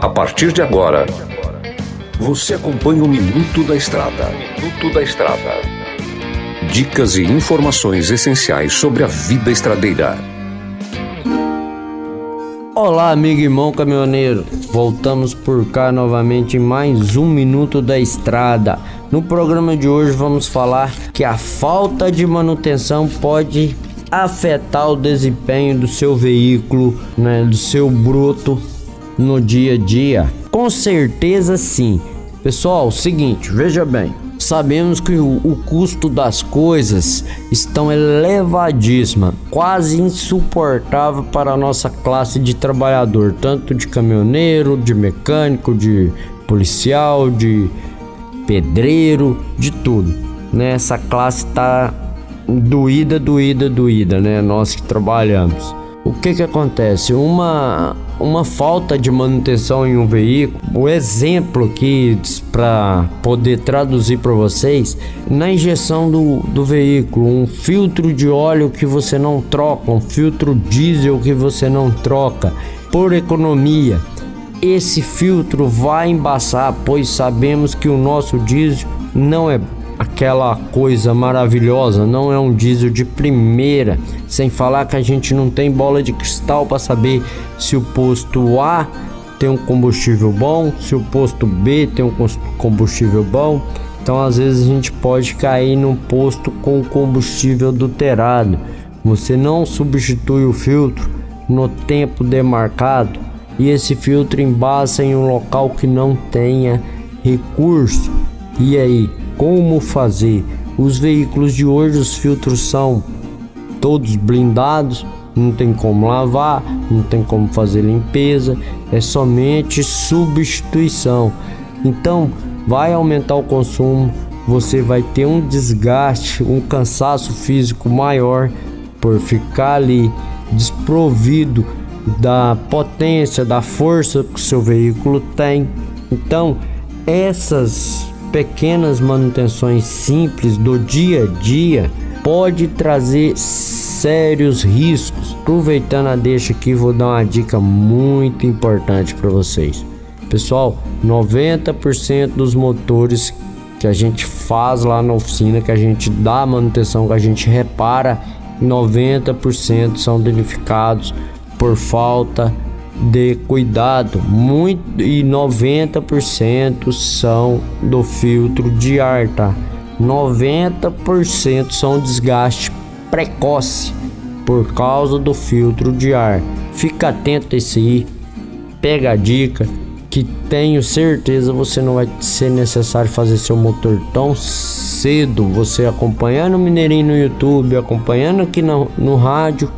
A partir de agora, você acompanha o Minuto da Estrada. Minuto da Estrada. Dicas e informações essenciais sobre a vida estradeira. Olá, amigo irmão caminhoneiro. Voltamos por cá novamente em mais um Minuto da Estrada. No programa de hoje vamos falar que a falta de manutenção pode afetar o desempenho do seu veículo, né, do seu bruto no dia a dia? Com certeza sim. Pessoal, seguinte, veja bem. Sabemos que o, o custo das coisas estão elevadíssima, quase insuportável para a nossa classe de trabalhador, tanto de caminhoneiro, de mecânico, de policial, de pedreiro, de tudo. Né? Essa classe está doída, doída, doída, né? Nós que trabalhamos. O que que acontece? Uma uma falta de manutenção em um veículo. O exemplo aqui para poder traduzir para vocês, na injeção do, do veículo, um filtro de óleo que você não troca, um filtro diesel que você não troca, por economia. Esse filtro vai embaçar, pois sabemos que o nosso diesel não é aquela coisa maravilhosa, não é um diesel de primeira, sem falar que a gente não tem bola de cristal para saber se o posto A tem um combustível bom, se o posto B tem um combustível bom. Então, às vezes a gente pode cair num posto com combustível adulterado. Você não substitui o filtro no tempo demarcado e esse filtro embasa em um local que não tenha recurso. E aí, como fazer. Os veículos de hoje, os filtros são todos blindados, não tem como lavar, não tem como fazer limpeza, é somente substituição. Então, vai aumentar o consumo, você vai ter um desgaste, um cansaço físico maior por ficar ali desprovido da potência, da força que o seu veículo tem. Então, essas pequenas manutenções simples do dia a dia pode trazer sérios riscos. Aproveitando a deixa aqui, vou dar uma dica muito importante para vocês. Pessoal, 90% dos motores que a gente faz lá na oficina, que a gente dá manutenção, que a gente repara, 90% são danificados por falta de cuidado, muito e 90% são do filtro de ar, tá? 90% são desgaste precoce por causa do filtro de ar. Fica atento isso aí, pega a dica que tenho certeza você não vai ser necessário fazer seu motor tão cedo. Você acompanhando o Mineirinho no YouTube, acompanhando aqui no, no rádio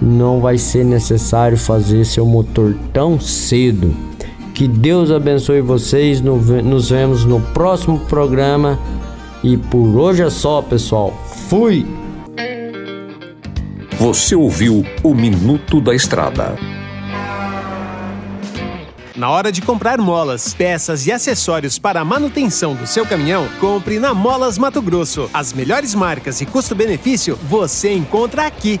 não vai ser necessário fazer seu motor tão cedo. Que Deus abençoe vocês. Nos vemos no próximo programa. E por hoje é só, pessoal. Fui! Você ouviu o Minuto da Estrada. Na hora de comprar molas, peças e acessórios para a manutenção do seu caminhão, compre na Molas Mato Grosso. As melhores marcas e custo-benefício você encontra aqui.